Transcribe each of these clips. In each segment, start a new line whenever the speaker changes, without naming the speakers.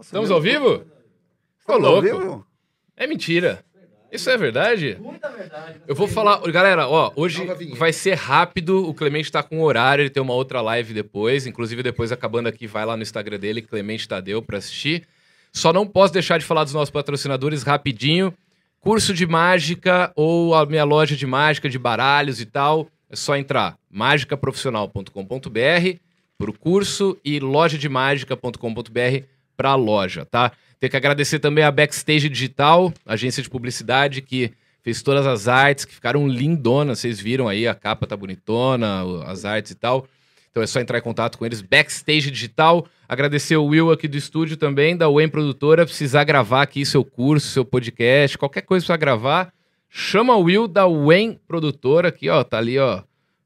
Estamos ao vivo?
Ao
louco.
vivo?
É mentira. Isso é verdade? Muita verdade. Eu vou falar, galera, ó, hoje
vai
ser rápido. O Clemente tá com horário, ele tem uma outra live depois. Inclusive, depois acabando aqui, vai lá no Instagram dele, Clemente Tadeu, pra assistir. Só não posso deixar de falar dos nossos patrocinadores rapidinho. Curso de mágica ou a minha loja de mágica, de baralhos e tal. É só entrar magicaprofissional.com.br pro curso e lojademagica.com.br pra loja, tá? Tem que agradecer também a Backstage Digital, agência de publicidade que fez todas as artes, que ficaram lindonas. Vocês viram aí, a capa tá bonitona, as artes e tal. Então é só entrar em contato com eles. Backstage Digital. Agradecer o Will aqui do estúdio também, da UEM Produtora. Precisar gravar aqui seu curso, seu podcast, qualquer coisa pra gravar, chama o Will da UEM Produtora, aqui, ó. Tá ali, ó,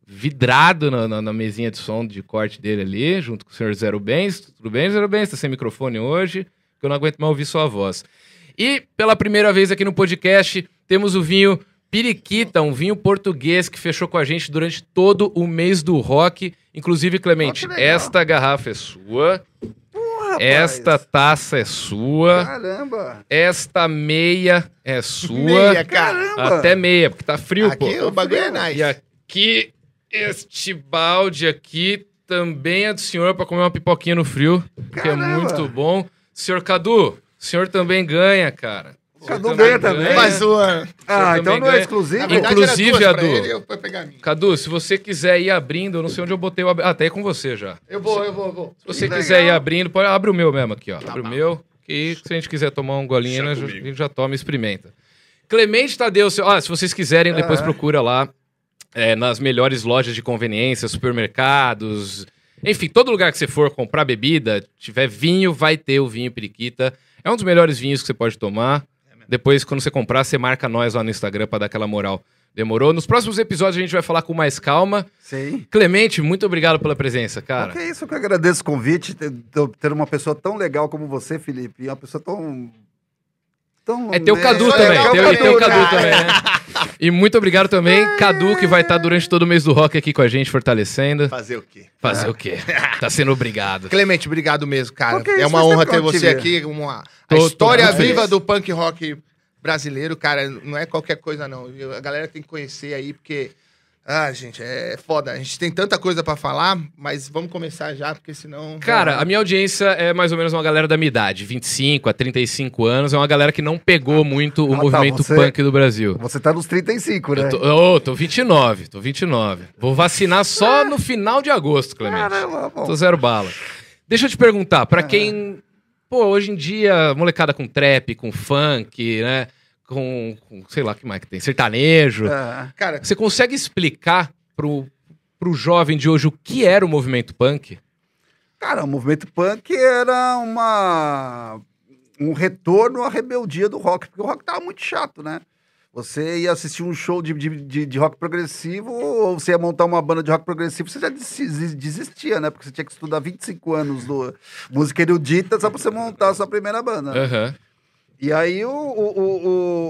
vidrado na, na- na mesinha de som de corte dele ali, junto com o senhor Zero Bens. Tudo bem, Zero Bens? Tá sem microfone hoje, que eu não aguento mais ouvir sua voz. E pela primeira vez aqui no podcast, temos o vinho Periquita, um vinho português que fechou com a gente durante todo o mês do rock. Inclusive, Clemente,
legal.
esta garrafa é sua,
Porra,
esta taça é sua,
Caramba.
esta meia é sua.
Meia, cara.
Caramba.
Até meia, porque tá frio, pô.
Aqui o bagulho é nice.
E aqui, este balde aqui também é do senhor para comer uma pipoquinha no frio, que é
Caramba.
muito bom. Senhor Cadu, o senhor também ganha, cara. O
Cadu ganha também.
Mais uma.
Ah,
também
então não é
ganha.
exclusivo?
Na
Inclusive, Adu.
ele, eu fui pegar a minha.
Cadu, se você quiser ir abrindo, eu não sei onde eu botei o... ab- Ah, até é com você já.
Eu vou, eu vou, eu vou.
Se você
Que
quiser ir
legal.
abrindo, pode... abre o meu mesmo aqui, ó.
Tá
abre o
bom.
meu, que se a gente quiser tomar um golinho, né, já- a gente já toma e experimenta. Clemente Tadeu, se, ah, se vocês quiserem, depois
Ah.
procura lá é, nas melhores lojas de conveniência, supermercados, enfim, todo lugar que você for comprar bebida, tiver vinho, vai ter o vinho periquita. É um dos melhores vinhos que você pode tomar. Depois, quando você comprar, você marca nós lá no Instagram pra dar aquela moral. Demorou? Nos próximos episódios a gente vai falar com mais calma.
Sim.
Clemente, muito obrigado pela presença, cara.
Que é isso que eu agradeço o convite, ter, ter uma pessoa tão legal como você, Felipe, e uma pessoa tão... tão
É, tem o
né?
Cadu também. e o
tudo,
Cadu também, né? E muito obrigado também, Cadu, que vai estar durante todo o mês do rock aqui com a gente, fortalecendo.
Fazer o quê?
Fazer o quê? Tá sendo obrigado.
Clemente, obrigado mesmo, cara.
É
É uma honra ter você aqui. Uma, a
Tô- tô
história viva
feliz.
do punk rock brasileiro, cara, não é qualquer coisa, não. A galera tem que conhecer aí, porque. Ah, gente, é foda. A gente tem tanta coisa pra falar, mas vamos começar já, porque senão.
Cara, a minha audiência é mais ou menos uma galera da minha idade, 25 a 35 anos. É uma galera que não pegou muito o
Ah, tá,
movimento
você-
punk do Brasil.
Você tá nos 35, né?
Eu tô, ô, tô 29, tô 29. Vou vacinar só no final de agosto, Clemente.
Caramba, bom.
Tô zero bala. Deixa eu te perguntar, pra quem. Pô, hoje em dia, molecada com trap, com funk, né? Com, com sei lá que mais que tem, sertanejo.
É.
Cara,
Você consegue explicar pro, pro jovem de hoje o que era o movimento punk?
Cara, o movimento punk era uma um retorno à rebeldia do rock, porque o rock tava muito chato, né? Você ia assistir um show de, de, de, rock progressivo, ou você ia montar uma banda de rock progressivo, você já des- desistia, né? Porque você tinha que estudar 25 anos do música erudita só pra você montar a sua primeira banda. né? E aí o, o,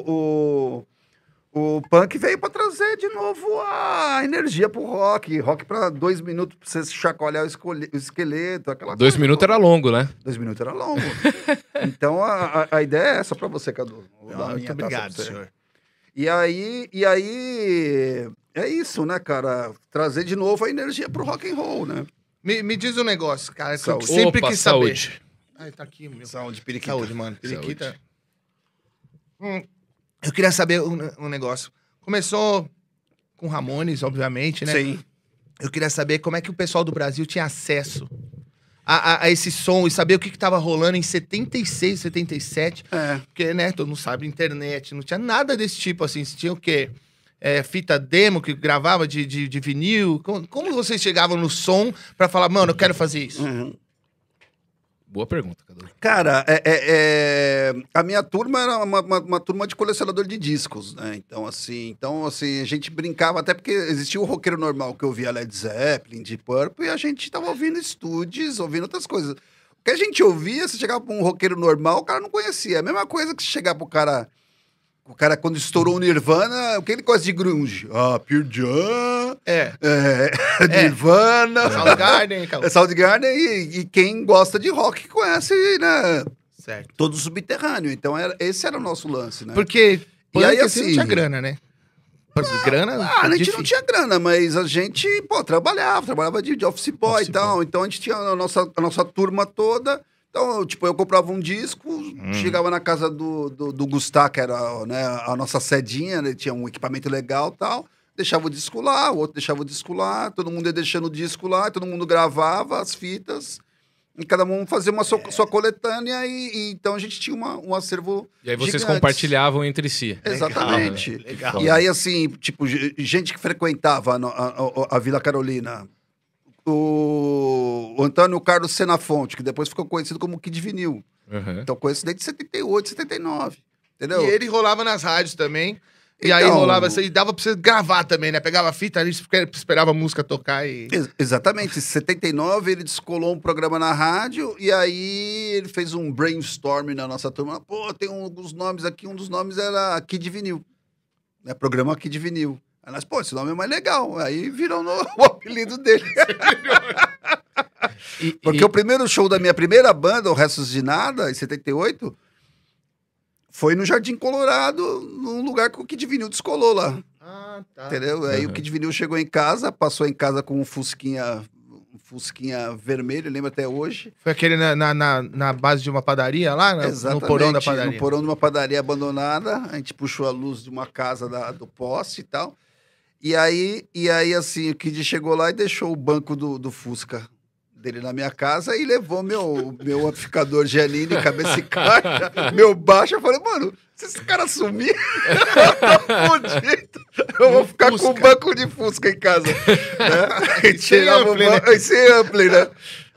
o, o, o punk veio pra trazer de novo a energia pro rock. Rock pra dois minutos pra você chacoalhar o, escolhe- o esqueleto, aquela
Dois
coisa
minutos era longo, né?
Dois minutos era longo. então a, a, a ideia é essa pra você, Cadu. A
muito obrigado, senhor.
E aí, e aí é isso, né, cara? Trazer de novo a energia pro rock and roll, né?
Me, me diz um negócio, cara,
Saúde.
sempre
Opa,
quis
saúde.
saber. Ai, tá aqui, meu.
Saúde, periquita.
Saúde, mano. Periquita. Hum, eu queria saber um, um negócio. Começou com Ramones, obviamente, né?
Sim.
Eu queria saber como é que o pessoal do Brasil tinha acesso a, a- a esse som e saber o que, que tava rolando em 76, 77.
É.
Porque, né, todo mundo sabe, internet, não tinha nada desse tipo, assim. Você tinha o quê? É, fita demo que gravava de, de, de vinil? Como, como vocês chegavam no som pra falar, mano, eu quero fazer isso?
Uhum.
Boa pergunta, Cadu.
Cara, é, é- é- a minha turma era uma, uma- uma turma de colecionador de discos, né? Então, assim, então, assim, a gente brincava, até porque existia o roqueiro normal que ouvia Led Zeppelin, Deep Purple, e a gente tava ouvindo Studios, ouvindo outras coisas. O que a gente ouvia, se chegava pra um roqueiro normal, o cara não conhecia. É a mesma coisa que se chegar pro cara... O cara, quando estourou o Nirvana, o que ele gosta de grunge? Ah, Pearl Jam,
É.
é, Nirvana...
Soundgarden, cara.
É Soundgarden e, e quem gosta de rock conhece, né?
Certo.
todo subterrâneo. Então era, esse era o nosso lance, né?
Porque
E aí,
assim, não
assim-
tinha grana, né? Por grana,
Ah, a gente
difícil.
não tinha grana, mas a gente, pô, trabalhava, trabalhava de, de office boy
Office
e tal. Então a gente tinha a nossa, a nossa turma toda. Então, tipo, eu comprava um disco,
Hum.
chegava na casa do, do, do Gustavo, que era né, a nossa sedinha, ele tinha um equipamento legal e tal. Deixava o disco lá, o outro deixava o disco lá, todo mundo ia deixando o disco lá, todo mundo gravava as fitas. E cada um fazia uma sua, sua coletânea, e, e então a gente tinha uma, um acervo.
E aí vocês
Gigantes.
compartilhavam entre si.
Exatamente.
Legal.
E aí, assim, tipo, ge- gente que frequentava a- a- a Vila Carolina. O, o Antônio Carlos Senafonte, que depois ficou conhecido como Kid Vinil.
Uhum.
Então, conheço desde 78, 79. Entendeu?
E ele rolava nas rádios também. E aí
Então-
rolava, e dava pra você gravar também, né? Pegava a fita, a gente esperava a música tocar e.
Ex- Exatamente. Em 79, ele descolou um programa na rádio e aí ele fez um brainstorming na nossa turma. Pô, tem um dos nomes aqui, um dos nomes era Kid Vinil. Né? Programa Kid Vinil. Aí nós, pô, esse nome é mais legal. Aí virou no- o apelido dele.
E-
Porque
e-
o primeiro show da minha primeira banda, o Restos de Nada, em 78, foi no Jardim Colorado, num lugar que o Kid Vinil descolou lá.
Ah, tá.
Entendeu? Aí o
Uhum.
Kid Vinil chegou em casa, passou em casa com um Fusquinha, um Fusquinha vermelho, lembro até hoje.
Foi aquele na, na, na, na base de uma padaria lá?
Exatamente.
no porão da padaria.
No porão de uma padaria abandonada, a gente puxou a luz de uma casa da- do poste e tal. E aí, e aí, assim, o Kid chegou lá e deixou o banco do, do Fusca dele na minha casa e levou meu, meu amplificador Giannini, cabeça e caixa, meu baixo. Eu falei, mano, se esse cara sumir, fudido. Eu vou ficar com
Fusca.
um banco de Fusca em casa. né? E tirava o
ampli,
ban-
né?
Sem ampli, né?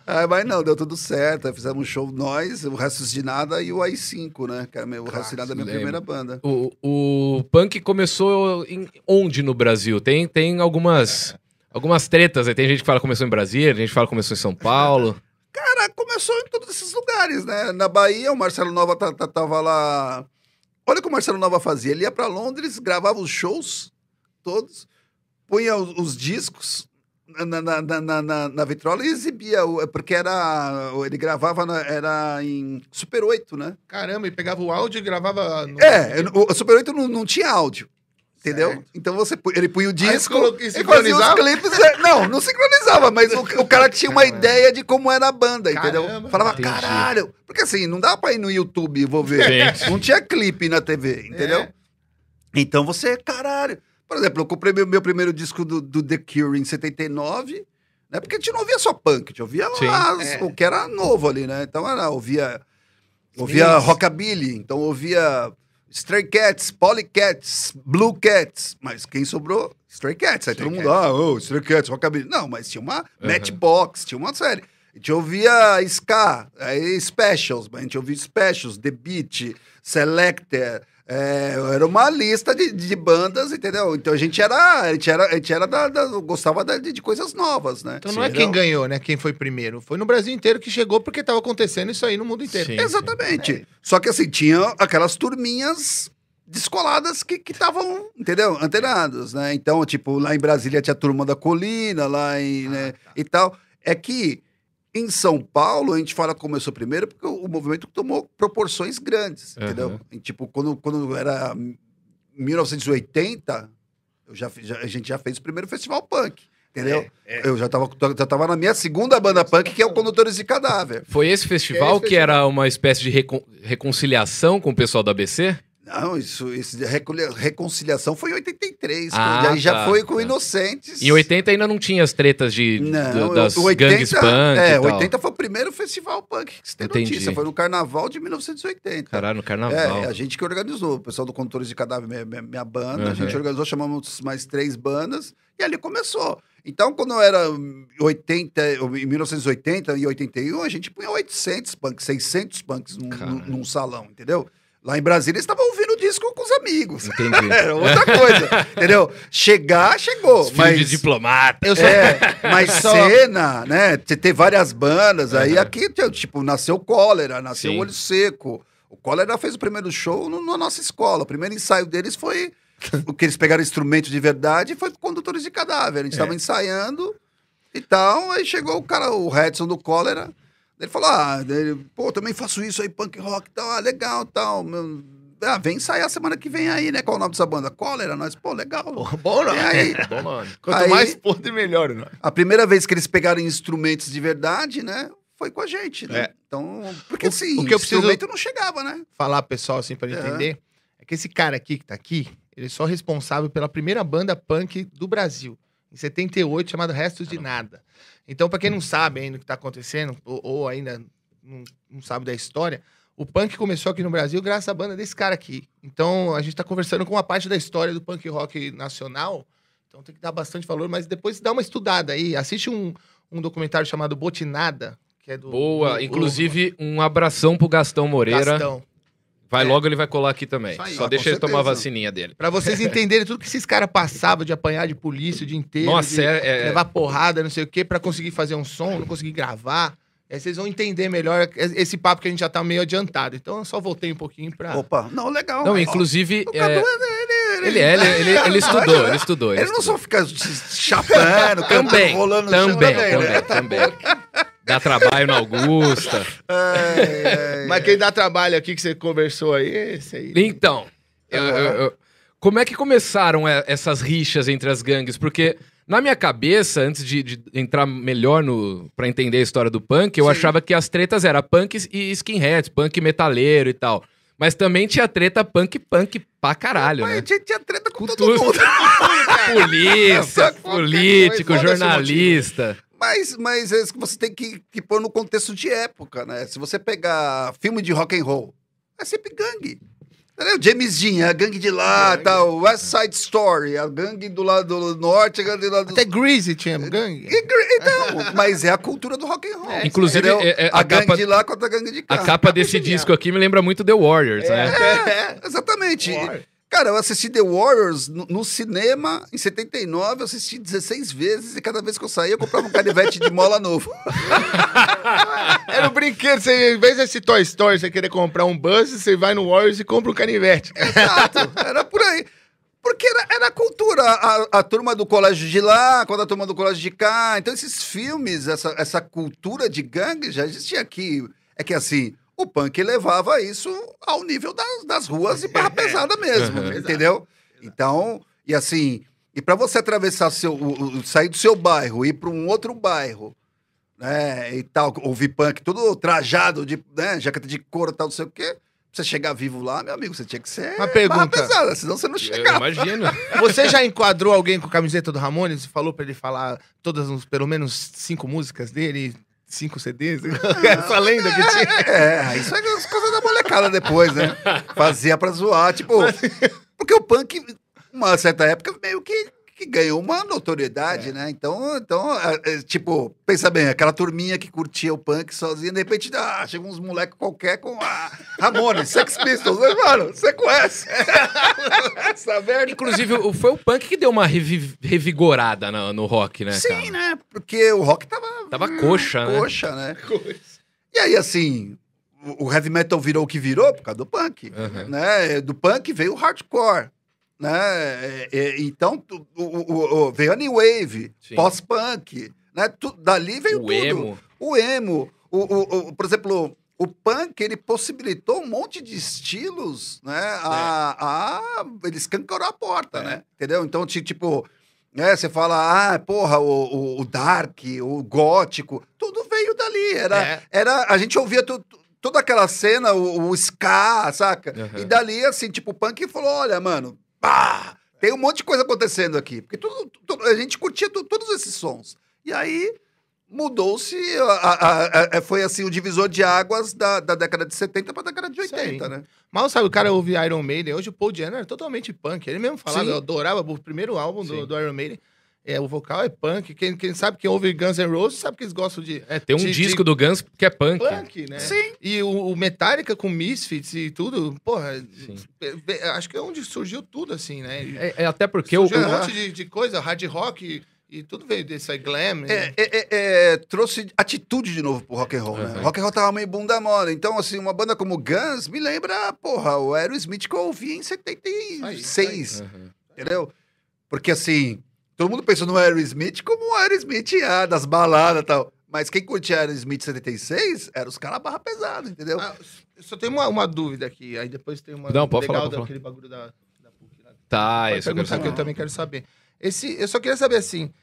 Ah, mas não, deu tudo certo. Aí fizemos um show nós, o Restos de Nada e o AI5, né? Que era meu, o Restos de Nada é a minha
lembro.
primeira banda.
O, o punk começou em onde no Brasil? Tem, tem algumas, algumas tretas aí. Tem gente que fala que começou em Brasília, tem gente que fala que começou em São Paulo.
Cara, começou em todos esses lugares, né? Na Bahia, o Marcelo Nova tá- tá- tava lá. Olha o que o Marcelo Nova fazia. Ele ia pra Londres, gravava os shows todos, punha os, os discos na, na, na, na, na- na vitrola e exibia. Porque era. Ele gravava, na- era em Super 8, né?
Caramba, e pegava o áudio e gravava. No...
É, o, Super 8 não, não tinha áudio. Entendeu?
Certo.
Então você, ele punha o disco,
e
ele fazia os
sincronizava?
clipes. é, não, não sincronizava, mas o, o cara tinha uma ideia de como era a banda, entendeu?
Caramba.
Falava,
Entendi.
caralho. Porque assim, não dá pra ir no YouTube e vou ver.
Gente.
Não tinha clipe na TV, entendeu?
É.
Então você, caralho. Por exemplo, eu comprei meu, meu primeiro disco do, do The Cure em 79, né? Porque a gente não ouvia só punk, a gente ouvia as-
É.
o que era novo ali, né? Então era, ouvia, ouvia rockabilly, então ouvia Stray Cats, Polycats, Blue Cats, mas quem sobrou? Stray Cats. Aí
Stray
todo mundo,
Cats.
ah, oh, Stray Cats, rockabilly. Não, mas tinha uma Matchbox, tinha uma série. A gente ouvia Ska, aí Specials, a gente ouvia Specials, The Beat, Selector, é, era uma lista de, de bandas, entendeu? Então a gente era, a gente era, a gente era da, da- gostava da- de, de coisas novas, né?
Então não é
Entendeu?
quem ganhou, né? Quem foi primeiro. Foi no Brasil inteiro que chegou porque tava acontecendo isso aí no mundo inteiro.
Sim.
Exatamente. Só que assim, tinha aquelas turminhas descoladas que estavam, entendeu? Antenados, né? Então, tipo, lá em Brasília tinha a turma da colina, lá em, né, e tal. É que em São Paulo, a gente fala que começou primeiro porque o, movimento tomou proporções grandes,
Aham.
entendeu? E, tipo, quando, quando era 1980, eu já, já- a gente já fez o primeiro festival punk, entendeu?
É,
Eu já tava, já tava na minha segunda banda punk, que é o Condutores de Cadáver.
Foi esse festival
Esse
que era uma espécie de recon- reconciliação com o pessoal do ABC?
Não, isso, isso reconciliação foi em 83.
Ah,
aí já
tá,
foi com
tá.
Inocentes.
Em 80 ainda não tinha as tretas de,
Não,
das
o 80,
gangues punk
É,
e tal.
80 foi o primeiro festival punk que se tem
Entendi.
notícia. Foi no carnaval de 1980.
Caralho, no
É,
carnaval.
a gente que organizou, o pessoal do Condutores de Cadáver, minha, minha- minha banda, a
Uhum.
gente organizou, chamamos mais três bandas, e ali começou. Então, quando era 80, em 1980 e 81, a gente punha 800 punks, 600 punks num- num salão, entendeu? Lá em Brasília, eles estavam ouvindo o disco com os amigos.
Entendi.
Era outra coisa, entendeu? Chegar, chegou,
Filho
mas...
de diplomata.
Eu só...
É, mas
Só-
cena, né? Ter ter várias bandas. Aí
Uhum.
aqui, tipo, nasceu Cólera, nasceu
Sim.
Olho Seco. O Cólera fez o primeiro show no- na nossa escola. O primeiro ensaio deles foi o que eles pegaram instrumento de verdade foi com condutores de cadáver. A gente
É.
estava ensaiando e tal. Aí chegou o cara, o Redson do Cólera. Ele falou, ah, ele, pô, também faço isso aí, punk rock e tal, ah, legal tal. Meu, ah, vem sair a semana que vem aí, né? Qual o nome dessa banda? Cólera, nós, pô, legal.
Bom não.
E aí,
Bom nome.
Quanto
Aí-
mais podre, melhor, não.
a primeira vez que eles pegaram instrumentos de verdade, né? Foi com a gente, né?
É.
Então, porque
O-
assim,
o que eu preciso-
instrumento não chegava, né?
Falar pessoal assim pra
É.
entender é que esse cara aqui que tá aqui, ele é só responsável pela primeira banda punk do Brasil, em 78, chamada Restos de Nada. Então, pra quem não sabe ainda o que tá acontecendo, ou, ou ainda não, não sabe da história, o punk começou aqui no Brasil graças à banda desse cara aqui. Então, a gente tá conversando com uma parte da história do punk rock nacional, então tem que dar bastante valor, mas depois dá uma estudada aí, assiste um, um documentário chamado Botinada, que é do...
Boa.
do-
Inclusive, um abração pro Gastão Moreira.
Gastão.
Vai
É.
logo, ele vai colar aqui também.
Aí.
Só
Ah,
deixa ele tomar a
certeza.
vacininha dele.
Pra vocês entenderem tudo que esses caras passavam de apanhar de polícia o dia inteiro,
Nossa,
de
é, é-
levar porrada, não sei o quê, pra conseguir fazer um som, não conseguir gravar. Aí vocês vão entender melhor esse papo que a gente já tá meio adiantado. Então eu só voltei um pouquinho pra.
Opa, não, legal.
Não,
Ó,
inclusive.
o
é,
Cadu, ele,
Ele é, ele, ele, ele estudou, ele estudou.
Ele não
estudou.
só fica chapando, cantando,
Também,
rolando no chão
também,
né?
também, também. Dá trabalho na Augusta.
Ai, ai,
Mas quem dá trabalho aqui que você conversou aí, é esse aí.
Então, eu- eu- eu- como é que começaram é, essas rixas entre as gangues? Porque na minha cabeça, antes de, de entrar melhor no para entender a história do punk, eu
Sim.
achava que as tretas eram punks e skinheads, punk metaleiro e tal. Mas também tinha treta punk punk pra caralho,
Mas
né?
a gente tinha treta com
Com
todo
tudo.
mundo.
Polícia, político, jornalista.
Mas, mas é isso que você tem que, que pôr no contexto de época, né? Se você pegar filme de rock and roll, é sempre gangue. Entendeu? James Dean, a gangue de lá,
Gangue.
tal, West Side Story, a gangue do lado norte, a gangue do lado
Até Greasy tinha gangue.
Então, mas é a cultura do rock and roll.
É,
Inclusive, é- é
a,
a
gangue
capa-
de lá contra a gangue de cá.
A capa desse disco aqui me lembra muito The Warriors, né?
É, exatamente.
War.
Cara, eu assisti The Warriors no, no cinema em 79, eu assisti 16 vezes e cada vez que eu saía eu comprava um canivete de mola novo.
Era um brinquedo. Você, em vez desse Toy Story, você querer comprar um Buzz, você vai no Warriors e compra um canivete.
Exato, era por aí. Porque era, era a cultura, a, a turma do colégio de lá, quando a turma do colégio de cá. Então, esses filmes, essa, essa cultura de gangue já existia aqui. É que assim, o punk levava isso ao nível das, das ruas e barra pesada mesmo,
Uhum.
entendeu? Então, e assim, e para você atravessar seu, o- o- sair do seu bairro e ir para um outro bairro, né, e tal, ouvir punk, tudo trajado de, né, jaqueta de couro e tal, não sei o quê. Pra você chegar vivo lá, meu amigo, você tinha que ser
Uma
barra
pergunta.
pesada, senão você não
Eu
chegava.
imagino.
Você já enquadrou alguém com camiseta do Ramones e falou pra ele falar todas, uns- pelo menos cinco músicas dele, cinco CDs? Essa lenda que tinha.
É, isso é as coisas da molecada depois, né? Fazia pra zoar, tipo. Porque o punk, uma certa época, meio que, que ganhou uma notoriedade, né? Então, então é, é, tipo, pensa bem, aquela turminha que curtia o punk sozinha, de repente, ah, chega uns moleques qualquer com a Ramones, Sex Pistols, né, mano? Você conhece? Essa merda.
Inclusive, foi o punk que deu uma revi- revigorada no, no rock, né?
Sim,
cara?
né? Porque o rock tava.
Tava coxa, né?
Coxa, né? E aí, assim, o o heavy metal virou o que virou por causa do punk.
Uhum.
Né? Do punk veio o hardcore. Né? É, é, então, tu- o, o- o- veio a new wave, pós-punk. Né? Tu- dali veio
O
tudo.
emo.
O emo. O, o- o- por exemplo, o punk, ele possibilitou um monte de estilos, né? A, a, ele escancarou a porta,
É.
né? Entendeu? Então, ti- tipo... né, você fala, ah, porra, o, o, dark, o gótico, tudo veio dali. Era,
É.
era, a gente ouvia tu- toda aquela cena, o, o ska, saca?
Uhum.
E dali, assim, tipo, o punk falou: olha, mano, pá, tem um monte de coisa acontecendo aqui. Porque tudo, tudo- a gente curtia tu- todos esses sons. E aí mudou-se, a- a- a- a- foi assim, o divisor de águas da, da década de 70 pra década de
Isso aí.
80, né?
Mal sabe, o cara ouve Iron Maiden. Hoje o Paul Diano era totalmente punk. Ele mesmo falava,
Sim.
eu adorava o primeiro álbum do, do Iron Maiden. É, o vocal é punk. Quem, quem sabe, quem ouve Guns N' Roses, sabe que eles gostam de
É, tem um
De-
disco
de-
do Guns que é punk.
punk, né?
Sim.
E o, o Metallica com Misfits e tudo, porra,
Sim.
é- é- acho que é onde surgiu tudo, assim, né?
É, é até porque o,
surgiu um
o-
monte de, de coisa, hard rock e, e tudo veio desse aí, glam.
É,
né?
é, é, é, trouxe atitude de novo pro rock and roll, né?
Uhum.
Rock and roll tava meio bunda mole. Então, assim, uma banda como Guns me lembra, porra, o Aerosmith que eu ouvi em 76,
Uhum.
entendeu? Porque, assim, todo mundo pensou no Aerosmith como o Aerosmith ah, das baladas e tal. Mas quem curtia Aerosmith 76 era os caras barra pesada, entendeu?
Ah, eu só tenho uma, uma dúvida aqui, aí depois tem uma
Não, pode
legal
falar, pode
daquele bagulho da, da PUC lá.
Tá, isso eu
que eu também quero saber. Esse, eu só queria saber assim,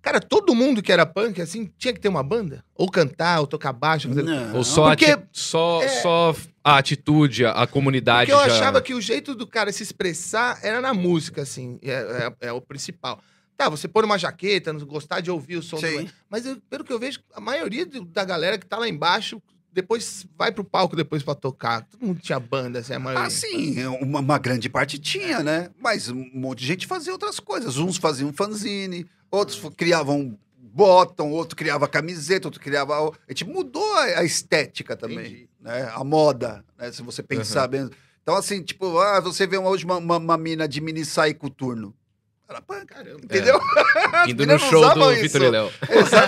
cara, todo mundo que era punk, assim, tinha que ter uma banda? Ou cantar, ou tocar baixo? Fazer...
Não.
Ou só,
Porque-
ati- só,
é-
só a atitude, a, a comunidade
Porque eu
já...
achava que o jeito do cara se expressar era na música, assim, é, é- é o principal. Tá, você pôr uma jaqueta, gostar de ouvir o som
Sim.
do... Mas eu- pelo que eu vejo, a maioria da galera que tá lá embaixo, depois vai pro palco depois pra tocar. Todo mundo tinha banda, assim, a maioria.
Ah, sim, uma, uma grande parte tinha, né? Mas um monte de gente fazia outras coisas. Uns faziam fanzine, outros criavam bottom, outro criava camiseta, outro criava. A gente mudou a, estética também,
Entendi.
né? A moda, né? Se você pensar bem. Então, assim, tipo, ah, você vê uma- hoje uma, uma, uma mina de mini saia coturno. Era punk,
Caramba.
entendeu?
Indo
meninas
no show do. Vitor e Léo.
Exa-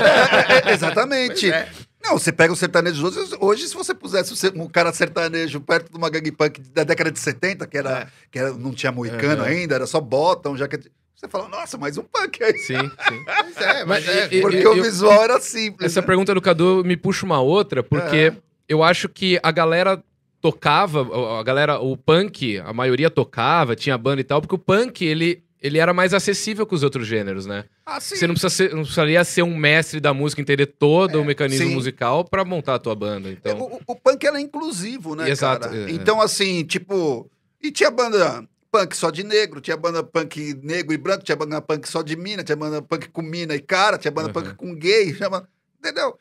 é, é, exatamente.
É.
Não, você pega o sertanejo hoje, hoje se você pusesse um cara sertanejo perto de uma gangue punk da década de 70, que, era, que era, não tinha moicano ainda, era só bottom, jaqueta. Você fala, nossa, mais um punk aí.
Sim, sim.
Pois é, mas,
Mas,
é,
Porque
eu-
o visual era simples.
Essa
né?
pergunta do Cadu me puxa uma outra, porque eu acho que a galera tocava, a galera, o punk, a maioria tocava, tinha banda e tal, porque o punk, ele, ele era mais acessível que os outros gêneros, né?
Ah, sim.
Você não, precisa ser, não precisaria ser um mestre da música, entender todo o mecanismo
sim.
musical pra montar a tua banda. Então,
O, o- o punk era inclusivo, né,
Exato,
cara?
é.
Então, assim, tipo... E tinha banda punk só de negro, tinha banda punk negro e branco, tinha banda punk só de mina, tinha banda punk com mina e cara, tinha banda
Uhum.
punk com gay, tinha banda- entendeu?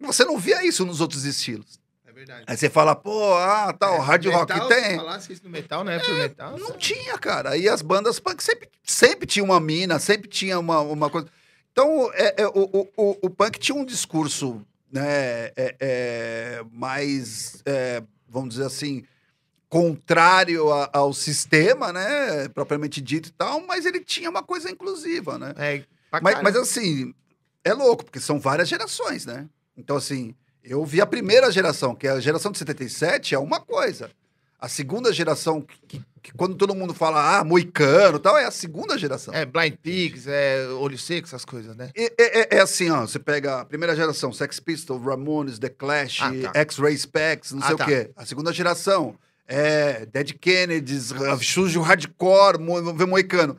Você não via isso nos outros estilos.
Verdade.
Aí você fala, pô, ah, tal,
É,
hard rock
metal,
tem.
Se falasse isso no metal, na época do metal.
Não
sabe?
tinha, cara. E as bandas punk sempre, sempre tinha uma mina, sempre tinha uma, uma coisa. Então, é, é, o, o, o, punk tinha um discurso né, é, é, mais, é, vamos dizer assim, contrário a- ao sistema, né? Propriamente dito e tal, mas ele tinha uma coisa inclusiva, né?
É,
Mas, mas assim, é louco, porque são várias gerações, né? Então, assim, eu vi a primeira geração, que é a geração de 77, é uma coisa. A segunda geração, que, que- que quando todo mundo fala, ah, moicano e tal, é a segunda geração.
É, Blind Pigs, é Olho Seco, essas coisas, né?
É, é- é- assim, ó, você pega a primeira geração, Sex Pistols, Ramones, The Clash,
Ah, tá.
X-Ray Specs, não
Ah,
sei
tá.
o quê. A segunda geração é Dead Kennedys, Sujo Hardcore, Mo- Moicano.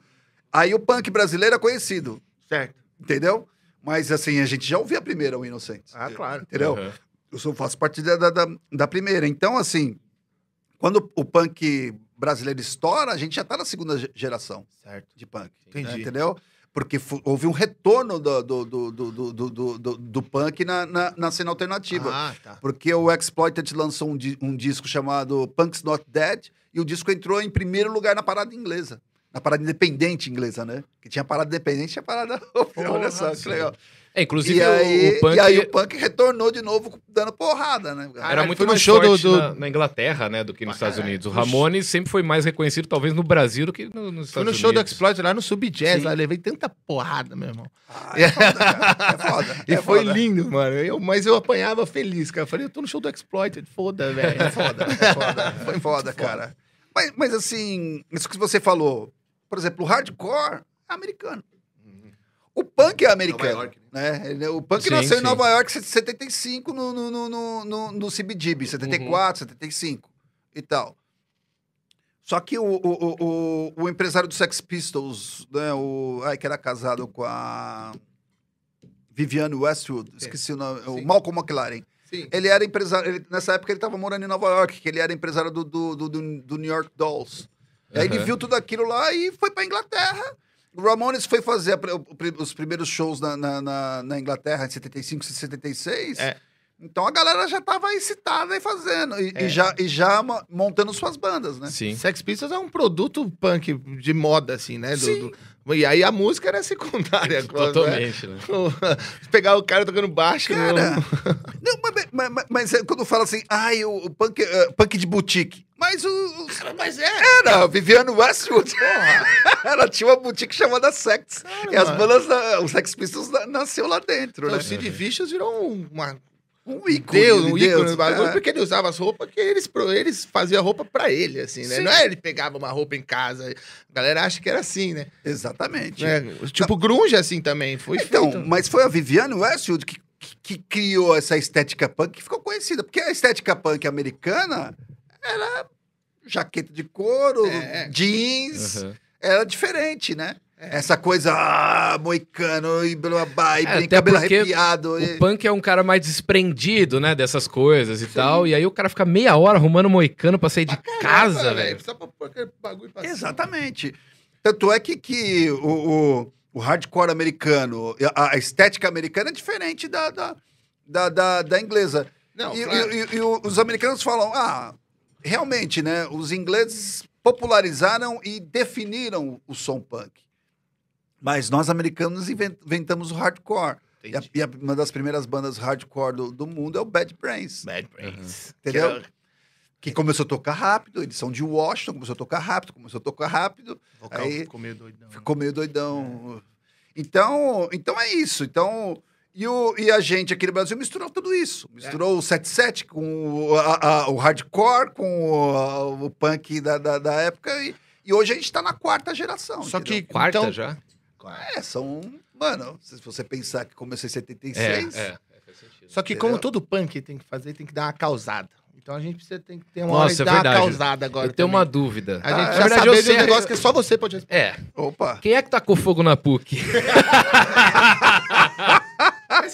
Aí o punk brasileiro é conhecido,
Certo.
entendeu? Mas assim, a gente já ouviu a primeira, o Inocentes.
Ah, claro.
Entendeu?
Uhum.
Eu sou, faço parte da, da, da, primeira. Então, assim, quando o punk brasileiro estoura, a gente já tá na segunda ge- geração
Certo.
de punk.
Entendi.
né? Entendeu? Porque houve um retorno do, do, do, do, do, do, do- do punk na, na, na cena alternativa.
Ah, tá.
Porque o Exploited lançou um, di- um disco chamado Punk's Not Dead e o disco entrou em primeiro lugar na parada inglesa. Na parada independente inglesa, né? Que tinha parada independente, tinha parada. Olha só, que legal.
É, inclusive
E aí,
o, o punk
e aí o punk retornou de novo dando porrada, né?
era
Caralho,
muito
foi no
mais
show do-
forte
do-
Na, na Inglaterra, né, do que nos
Ah,
Estados. Unidos. O Ramones sempre foi mais reconhecido, talvez, no Brasil do que no- nos
Fui
Estados
no show do
Unidos.
Exploit lá no Sub Jazz,
Sim.
lá levei tanta porrada, meu irmão.
Ah, é foda, cara. É foda.
E
é
foi
foda.
lindo, mano. Eu, mas eu apanhava feliz, cara. Eu falei, eu tô no show do Exploited, foda, velho.
É foda, é foda. Foi foda, cara. Mas, mas assim, isso que você falou, por exemplo, o hardcore é americano. O punk é americano.
Nova York,
né? Ele- O punk
Sim,
nasceu
sim.
em Nova York em 75 no, no, no, no, no, no CBGB, 74, 75 e tal. Só que o, o, o, o, o empresário do Sex Pistols, né, o, ai, que era casado com a Viviane Westwood, esqueci o nome, o
Sim.
Malcolm McLaren.
Sim.
Ele era empresário, ele- nessa época ele estava morando em Nova York, que ele era empresário do, do, do, do- do New York Dolls. Aí ele viu tudo aquilo lá e foi pra Inglaterra. O Ramones foi fazer a o os primeiros shows na, na, na- na Inglaterra em 75, 76.
É.
Então a galera já tava excitada e fazendo. E,
É.
e já, e já montando suas bandas, né?
Sim.
Sex Pistols é um produto punk de moda, assim, né? Do-
Sim.
do- E aí a música era secundária. né?
Totalmente, né?
Pegar o cara tocando baixo.
Cara,
eu-
não, mas, mas- mas- mas é quando fala assim, ai, o, o punk, eh, punk de boutique. Mas o. o-
Mas é.
Era, a Viviane Westwood. Ela tinha uma boutique chamada Sex. e as bandas, da- os Sex Pistols na- nasceu lá dentro,
Então,
né?
o Sid Vicious virou um- uma
Um ícone.
Deus, um
de
ícone
Deus.
do bagulho,
É.
porque ele usava as roupas que eles, eles faziam roupa pra ele, assim, né?
Sim.
Não é ele pegava uma roupa em casa. A galera acha que era assim, né?
Exatamente.
É, tipo, grunge assim também. Foi
Então,
feito.
mas foi a Viviane Westwood que que, que criou essa estética punk que ficou conhecida. Porque a estética punk americana era jaqueta de couro,
É.
jeans,
Aham.
era diferente, né?
É.
Essa coisa, ah, moicano e blá, blá, e
É,
cabelo
porque
arrepiado. e-
O punk é um cara mais desprendido, né, dessas coisas e tal. E aí o cara fica meia hora arrumando moicano pra sair de casa,
Caramba,
velho.
Só pra pôr aquele bagulho pra cima.
Exatamente. Tanto é que, que o, o, o hardcore americano, a, a estética americana é diferente da, da, da, da, da inglesa.
Não,
e,
claro.
e- e o- os americanos falam, ah, realmente, né? Os ingleses popularizaram e definiram o som punk. Mas nós, americanos, inven- inventamos o hardcore. E, a- e a- uma das primeiras bandas hardcore do, do mundo é o Bad Brains.
Bad Brains.
Entendeu?
Que é
Que começou a tocar rápido, eles são de Washington, começou a tocar rápido, começou a tocar rápido,
o vocal
Aí-
ficou meio doidão.
ficou meio doidão. Então, então é isso. Então, e, o, e a gente aqui no Brasil misturou tudo isso. Misturou o 77 com o, a- a- o hardcore, com o, a- o punk da, da, da época. E, e hoje a gente tá na quarta geração.
Só
entendeu?
que
Quarta
então,
já?
É, são. Mano, se você pensar que começou em
É,
76.
é. faz sentido.
Só que
Entendeu?
como todo punk tem que fazer, tem que dar uma causada. Então a gente precisa tem que ter uma
Nossa,
hora de
é
dar
verdade.
uma causada agora.
Eu tenho
também.
uma dúvida.
A gente
Ah,
já
verdade,
saber de um negócio que só você pode responder.
É.
Opa,
Quem é que tacou fogo na PUC?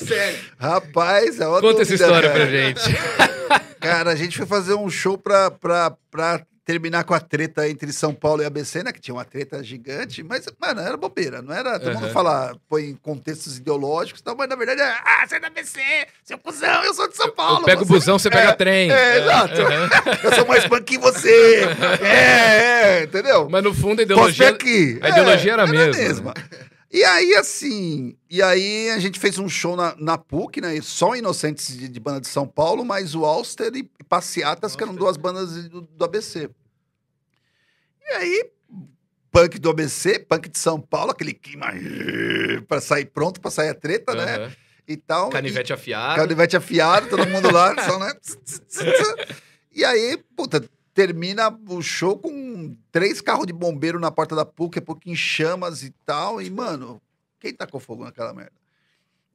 É sério.
rapaz, é uma
Conta essa história
cara.
pra gente.
Cara, a gente foi fazer um show pra, pra, pra terminar com a treta entre São Paulo e ABC, né? Que tinha uma treta gigante, mas, mano, era bobeira, não era. Todo mundo
Uhum.
fala, põe em contextos ideológicos e tal, mas na verdade é, ah, você é da ABC, seu cuzão, eu sou de São Paulo.
Eu pego o busão, você pega trem.
É, exato.
aham.
Eu sou mais punk que você. é, é, entendeu?
Mas no fundo a ideologia.
aqui.
a ideologia era a
a
mesma,
E aí, assim, e aí a gente fez um show na, na PUC, né? Só Inocentes de, de banda de São Paulo, mais o Alster e Passeatas, que eram duas bandas do, do ABC. E aí, punk do ABC, punk de São Paulo, aquele clima pra sair pronto, pra sair a treta, né?
Aham.
E tal.
Canivete afiado.
Canivete afiado, todo mundo lá, só, né? E aí, puta, termina o show com três carros de bombeiro na porta da PUC, a PUC em chamas e tal. E, mano, quem tacou fogo naquela merda?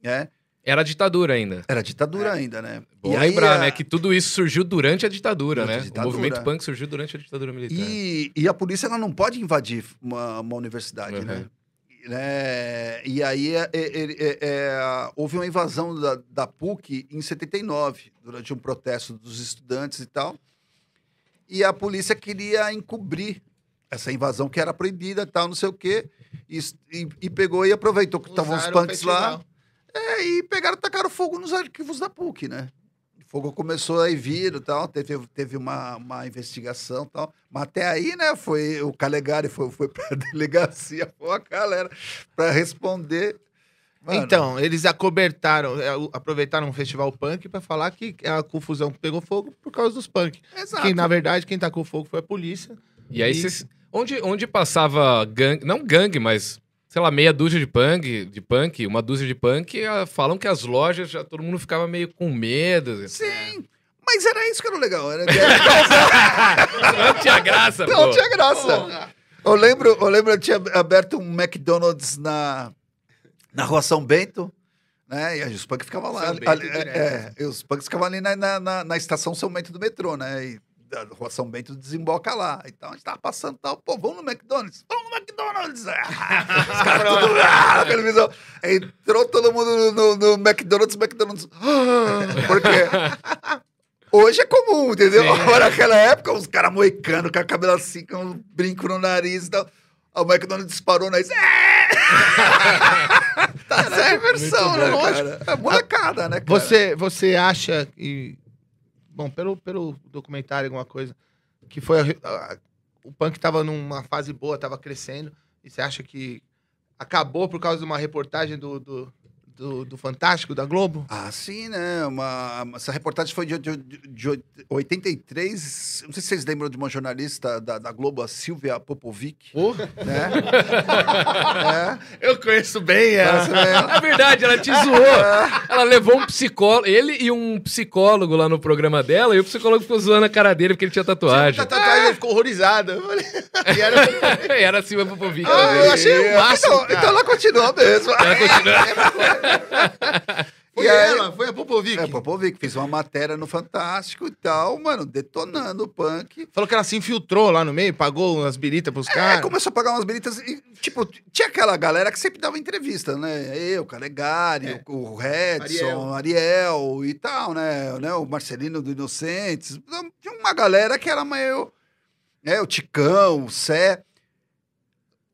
É,
Era ditadura ainda.
era ditadura ainda, né?
Bom
E aí,
lembrar,
a-
né? Que tudo isso surgiu durante a ditadura,
Durante a
né?
ditadura.
O movimento punk surgiu durante a ditadura militar.
E, e a polícia ela não pode invadir uma, uma universidade,
Uhum.
né? né? E aí é, é, é, é, houve uma invasão da, da PUC em 79, durante um protesto dos estudantes e tal. E a polícia queria encobrir essa invasão que era proibida, tal, não sei o quê. E, e- e pegou e aproveitou que estavam os punks lá. É, e pegaram e tacaram fogo nos arquivos da PUC, né? O fogo começou a ir vir e tal, teve, teve uma, uma investigação tal. Mas até aí, né, foi o Calegari foi, foi pra delegacia, foi a galera, pra responder. Mano,
Então, eles acobertaram, é, aproveitaram o festival punk pra falar que a confusão pegou fogo por causa dos punk.
exato.
Que na verdade quem tacou fogo foi a polícia.
E aí
E-
vocês. Onde, onde passava gangue. Não gangue, mas. Sei lá, meia dúzia de punk, de punk, uma dúzia de punk, ah, falam que as lojas já todo mundo ficava meio com medo.
Sim, mas era isso que era o legal. Era,
Não tinha graça,
não
pô.
tinha graça. Eu lembro, eu lembro, eu tinha aberto um McDonald's na, na rua São Bento, né? E os punks ficavam lá. Ali-
direto.
é, e os punks ficavam ali na, na, na- na estação São Bento do metrô, né? E a rua São Bento desemboca lá. Então a gente tava passando e tal, pô, vamos no McDonald's? Vamos no McDonald's! Ah, os caras tudo ah, na televisão. Entrou todo mundo no, no- no McDonald's, McDonald's. ah, Por quê? Hoje é comum, entendeu?
Sim.
Agora, naquela época, os caras moicando, com a cabelo assim, com um brinco no nariz e tal. Aí O McDonald's disparou na É! tá essa versão, né, cara? É molecada, né, cara?
Você, você acha que. Bom, pelo, pelo documentário, alguma coisa, que foi. a- a- o punk tava numa fase boa, tava crescendo, e você acha que acabou por causa de uma reportagem do, do, do, do Fantástico, da Globo?
Ah, sim, né? Uma, essa reportagem foi de, de, de 83. Não sei se vocês lembram de uma jornalista da, da Globo, a Silvia Popovic, né? é.
Eu conheço bem ela.
Né?
É verdade, ela te zoou. Ela levou um psicólogo, ele e um psicólogo lá no programa dela, e o psicólogo ficou zoando a cara dele porque ele tinha tatuagem.
A tatuagem ele ficou falei- E era-
Era Silvia Popovic.
Ah,
ela
eu achei o máximo,
Então, então ela continua mesmo.
Ela continua.
Foi
E aí-
ela, foi a Popovic.
É, Popovic, fez uma matéria no Fantástico e tal, mano, detonando o punk.
Falou que ela se infiltrou lá no meio, pagou umas biritas pros
É,
caras.
começou a pagar umas biritas e, tipo, tinha aquela galera que sempre dava entrevista, né? Eu, Calegari,
É.
o o Redson, Ariel. e tal, né? né? O Marcelino do Inocentes. Tinha uma galera que era meio... Né? O Ticão, o Sé.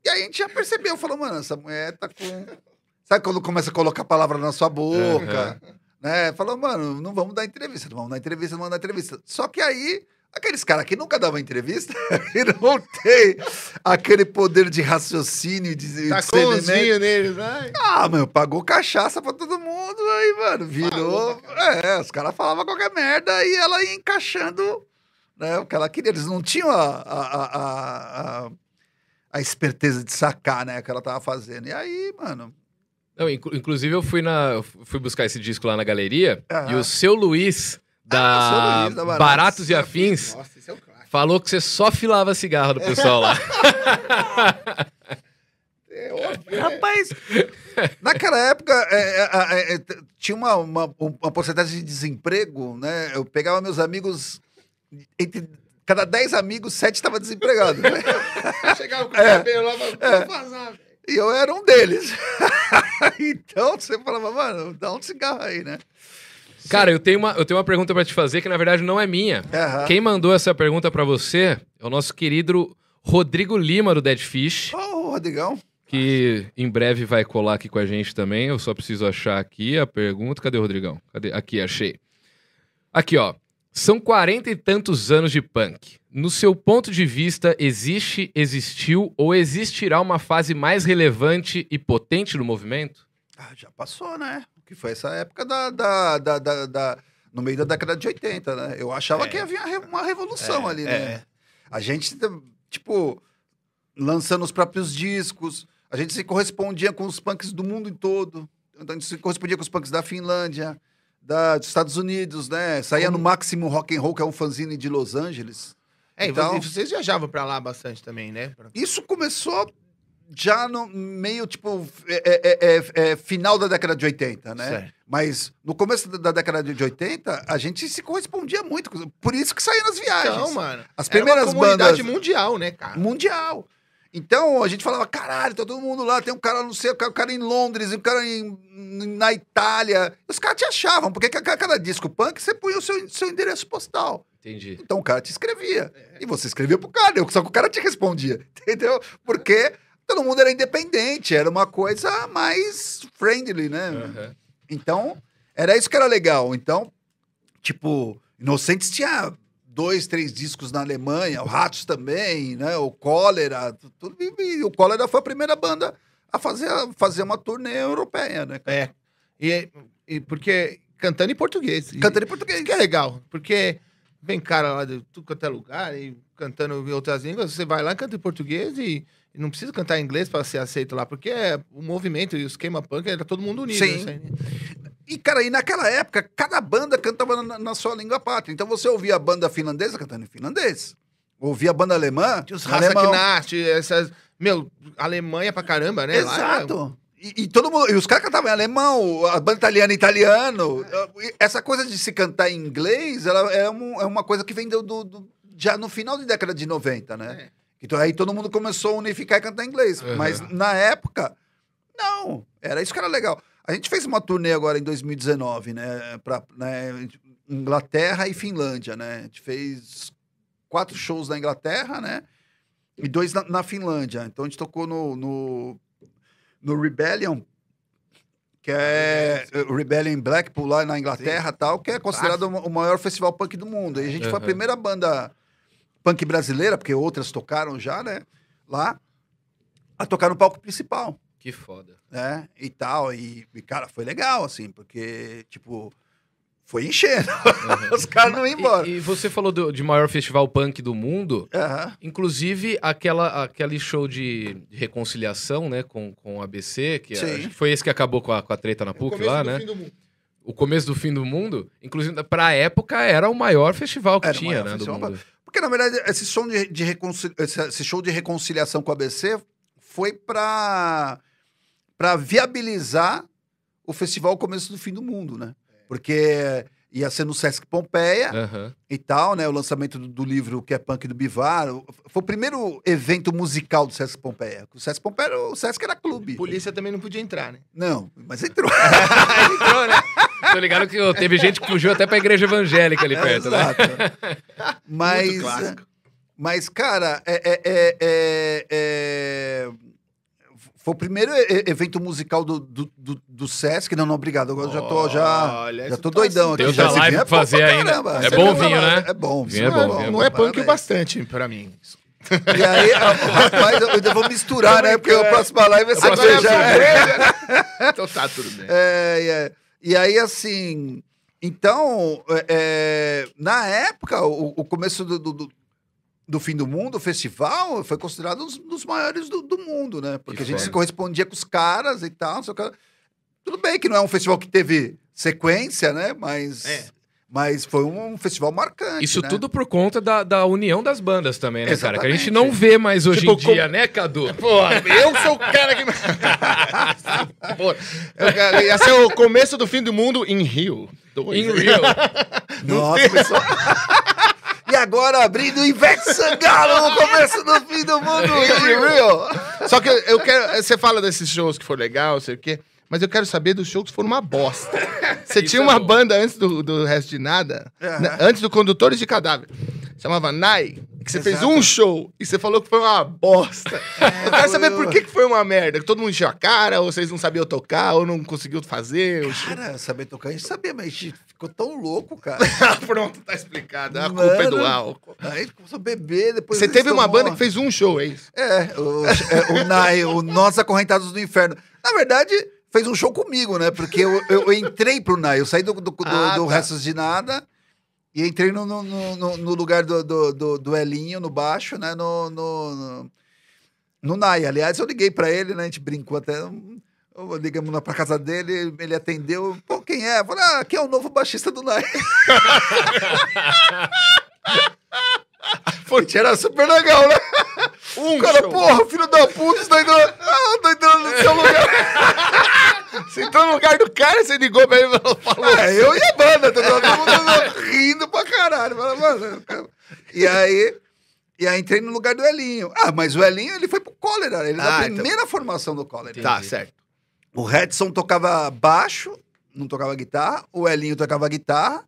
E aí a gente já percebeu, falou, mano, essa mulher tá com... Sabe quando começa a colocar a palavra na sua boca? Né? Falou, mano, não vamos dar entrevista, não vamos dar entrevista, não vamos dar entrevista. Só que aí, aqueles caras que nunca davam entrevista e não tem aquele poder de raciocínio, de
Tá com os
discernimento.
vinhos neles. Ai.
Ah, meu, pagou cachaça pra todo mundo, aí, mano, virou. É, os caras falavam qualquer merda e ela ia encaixando né, o que ela queria. Eles não tinham a, a, a, a, a- a esperteza de sacar, né, o que ela tava fazendo. E aí, mano.
Não, inclu- inclusive, eu fui, na, eu fui buscar esse disco lá na galeria e o seu Luiz, da,
Ah, Luiz, da Baratos.
Baratos e Afins,
Nossa, esse é clássico.
falou que você só filava cigarro do pessoal lá.
É óbvio?
Rapaz, naquela época é, é, é, é, tinha uma, uma, uma porcentagem de desemprego, né? Eu pegava meus amigos, entre cada 10 amigos, 7 estavam desempregados. né?
Chegava com o
É.
cabelo lá,
É. E eu era um deles. então você falava, mano, dá um cigarro aí, né?
Cara, eu tenho, uma, eu tenho uma pergunta pra te fazer que na verdade não é minha.
Aham.
Quem mandou essa pergunta pra você é o nosso querido Rodrigo Lima do Dead Fish,
Ô, Rodrigão.
que em breve vai colar aqui com a gente também. Eu só preciso achar aqui a pergunta. Cadê o Rodrigão? Cadê? Aqui, achei. Aqui, ó. São quarenta e tantos anos de punk. No seu ponto de vista, existe, existiu ou existirá uma fase mais relevante e potente do movimento?
Ah, já passou, né? Que foi essa época da, da, da, da- da- no meio da década de 80, né? Eu achava
É.
que havia uma revolução
É,
ali,
é.
né? A gente, tipo, lançando os próprios discos, a gente se correspondia com os punks do mundo todo. Então, a gente se correspondia com os punks da Finlândia, da, dos Estados Unidos, né? Saía no Máximo Rock and Roll, que é um fanzine de Los Angeles.
É, e
Então-
vocês- vocês viajavam pra lá bastante também, né?
Isso começou já no meio, tipo, é, é, é, é, final da década de 80, né?
Certo.
Mas no começo da- da década de 80, a gente se correspondia muito. Por isso que saía nas viagens.
Então, mano.
As
Era
primeiras
uma comunidade
bandas
mundial, né, cara?
mundial. Então a gente falava, caralho, tá todo mundo lá, tem um cara, não sei, um cara em Londres, um cara em- na Itália. Os caras te achavam, porque ca- ca- cada disco punk você punha o seu, seu endereço postal.
Entendi.
Então o cara te escrevia. E você escrevia pro cara, só que o cara te respondia. Entendeu? Porque todo mundo era independente, era uma coisa mais friendly, né?
Aham.
Então, era isso que era legal. Então, tipo, Inocentes tinha dois, três discos na Alemanha, o Ratos também, né? O Cólera, tu- tudo. E, e o Cólera foi a primeira banda a fazer, a fazer uma turnê europeia, né?
É. E, e porque cantando em português.
Cantando em português.
Que é legal, porque vem cara lá de tudo quanto é lugar e cantando em outras línguas, você vai lá, canta em português e, não precisa cantar em inglês para ser aceito lá, porque é, o movimento e o esquema punk era todo mundo unido.
Sim.
né?
E, cara, e naquela época, cada banda cantava na, na sua língua pátria. Então você ouvia a banda finlandesa cantando em finlandês. Ouvia a banda alemã.
Tinha os
em
Raça
alemão.
Knast, essas. Meu, Alemanha pra caramba, né? Lá
Exato. E, e todo mundo, e os caras cantavam em alemão, a banda italiana italiano. Essa coisa de se cantar em inglês, ela é, um- é uma coisa que vem do, do- do- já no final da década de 90, né?
É.
Então aí todo mundo começou a unificar e cantar em inglês.
Uhum.
Mas na época, não. Era isso que era legal. A gente fez uma turnê agora em 2019, né? Pra, né Inglaterra e Finlândia, né? A gente fez quatro shows na Inglaterra, né? E dois na, na Finlândia. Então a gente tocou no, no, no Rebellion, que é o Rebellion em Blackpool, lá na Inglaterra tal, que é considerado o maior festival punk do mundo. E a gente foi a
Uhum.
primeira banda punk brasileira, porque outras tocaram já, né? Lá, a tocar no palco principal
Que foda.
né? E tal. E, e, cara, foi legal, assim, porque, tipo, foi enchendo. Os caras não iam embora.
E, e você falou do, de maior festival punk do mundo.
Aham.
Inclusive, aquela, aquele show de, reconciliação, né, com, com o ABC, que acho que foi esse que acabou com a, com a treta na PUC
Começo
lá,
do
né?
fim do mundo.
O começo do fim do mundo. Inclusive, pra época, era o maior festival que
Era o
tinha, né, do
festival.
mundo.
Porque, na verdade, esse, som de, de reconcili- esse, esse show de reconciliação com a ABC foi pra, pra viabilizar o festival começo do fim do mundo, né? Porque ia ser no Sesc Pompeia
Aham.
e tal, né? O lançamento do, do livro que é punk do Bivar. Foi o primeiro evento musical do Sesc Pompeia. O Sesc Pompeia, era- o Sesc era clube.
Polícia também não podia entrar, né?
Não, mas entrou.
Entrou, né?
Tô ligado que teve gente que fugiu até pra igreja evangélica ali perto, né?
Exato. Mas,
Muito clássico.
mas, cara, é, é- é- é- é- foi o primeiro evento musical do, do, do, do Sesc. Não, não, obrigado. Agora já tô, já,
Olha,
já tô
tá
doidão
assim.
aqui.
Tem
Já
live
é
fazer ainda.
caramba.
É bom vinho, né?
É bom.
Vinho é bom, é
Não é punk o bastante pra mim.
E aí, rapaz, eu ainda vou misturar, né? Porque a próxima live vai ser
Agora é
cerveja.
cerveja? Então tá, tudo bem.
É, é. E aí, assim. Então, é, é, na época, o, o começo do, do, do- fim do mundo, o festival, foi considerado um dos, dos maiores do, do mundo, né? Porque
Que
a gente se correspondia com os caras e tal. que. Tudo bem que não é um festival que teve sequência, né? Mas,
É.
mas foi um, festival marcante.
Isso
né?
tudo por conta da, da união das bandas também, né, cara? Que a gente
Exatamente.
não vê mais hoje
Tipo,
em dia, né, Cadu?
Pô, eu sou o cara que. Pô, eu ia ser o começo do fim do mundo em Rio.
In real.
Nossa, pessoal. E agora abrindo o Ivete Sangalo no começo do fim do mundo, real.
Só que eu- eu quero. Você fala desses shows que foram legal, sei o quê. Mas eu quero saber dos shows que foram uma bosta. Você
Isso
tinha
é
uma
bom.
banda antes do, do resto de nada, né, antes do Condutores de Cadáver. Chamava Nai, que você fez
Exato.
um show e você falou que foi uma bosta. eu quero saber por que, que foi uma merda. Que todo mundo encheu a cara, ou vocês não sabiam tocar, ou não conseguiu fazer.
Cara, saber tocar, a gente sabia, mas a gente ficou tão louco, cara.
Pronto, tá explicado. A culpa é do
Mano.
álcool.
Aí a gente começou a beber, depois...
Você teve uma banda que fez um show, é isso?
É, o, é, o Nai, o Nós Acorrentados do Inferno. Na verdade, fez um show comigo, né? Porque eu, eu, eu entrei pro Nai, eu saí do, do, do,
Ah,
do
tá.
Restos de Nada e entrei no, no, no- no- lugar do, do, do, do Elinho, no baixo, né? No, no, no, Nai. Aliás, eu liguei pra ele, né? A gente brincou até... Eu ligamos pra casa dele, ele atendeu. Pô, quem é? Eu falei, ah, aqui é o novo baixista do Nai. Pô, era super legal, né?
Um
O cara,
show.
porra, filho da puta, você tá entrando, ah, tá entrando no seu lugar.
Você entrou no lugar do cara, você ligou pra ele e falou.
É, eu e a banda, todo mundo rindo pra caralho. Fala, mano. E aí, e aí entrei no lugar do Elinho. Ah, mas o Elinho, ele foi pro cólera, ele é da
Ah, então.
primeira formação do cólera.
Tá, certo.
O Redson tocava baixo, não tocava guitarra, o Elinho tocava guitarra,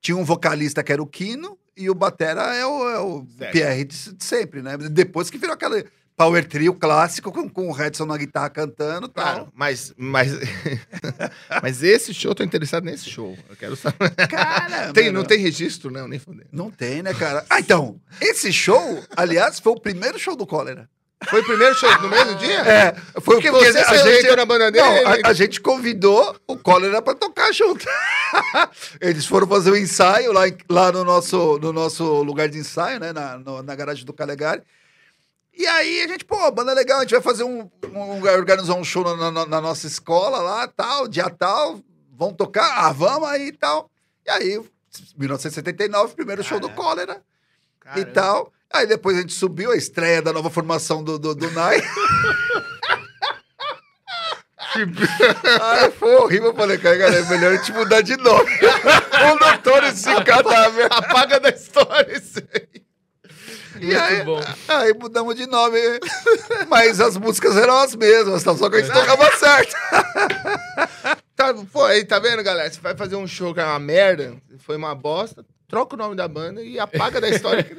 tinha um vocalista que era o Kino, e o Batera é o, é o. Pierre de, de sempre, né? Depois que virou aquele power trio clássico com, com o Redson na guitarra cantando e tal.
Claro, mas, mas, mas esse show, tô interessado nesse show. Eu quero saber.
Cara,
Tem,
mano,
não tem registro, não, nem fudendo.
Não tem, né, cara? Ah, então, esse show, aliás, foi o primeiro show do Cólera.
Foi o primeiro show no mesmo dia?
É, foi porque,
Você
porque
se ajeitou na banda dele?
Não, a, a gente convidou o Cólera pra tocar junto. Eles foram fazer o ensaio lá, lá no, nosso, no nosso lugar de ensaio, né? Na, no- na garagem do Calegari. E aí a gente, pô, banda legal, a gente vai fazer um, um organizar um show na, na- na nossa escola lá, tal, dia tal, vão tocar, ah, vamos aí e tal. E aí, 1979, primeiro show do Cólera e tal. Aí depois a gente subiu a estreia da nova formação do, do, do Nai. Ai, foi horrível. Eu falei, cara, galera, é melhor a gente mudar de nome. o doutor esse cadáver.
Apaga da história isso aí.
E aí,
Muito bom.
aí mudamos de nome. Mas as músicas eram as mesmas, tá? só que a gente tocava certo.
Tá, pô, aí, tá vendo, galera? Você vai fazer um show que é uma merda, foi uma bosta, troca o nome da banda e apaga da história.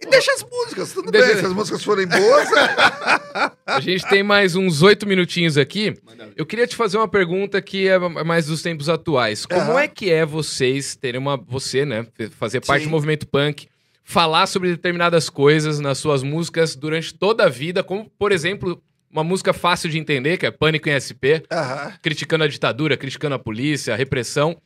E deixa as músicas, tudo
Deixa-
bem. Se as músicas forem boas,
A gente tem mais uns oito minutinhos aqui. Eu queria te fazer uma pergunta que é mais dos tempos atuais. Como
Aham.
é que é vocês terem uma. Você, né? Fazer parte
Sim.
do movimento punk, falar sobre determinadas coisas nas suas músicas durante toda a vida, como, por exemplo, uma música fácil de entender, que é Pânico em SP, criticando a ditadura, criticando a polícia, a repressão.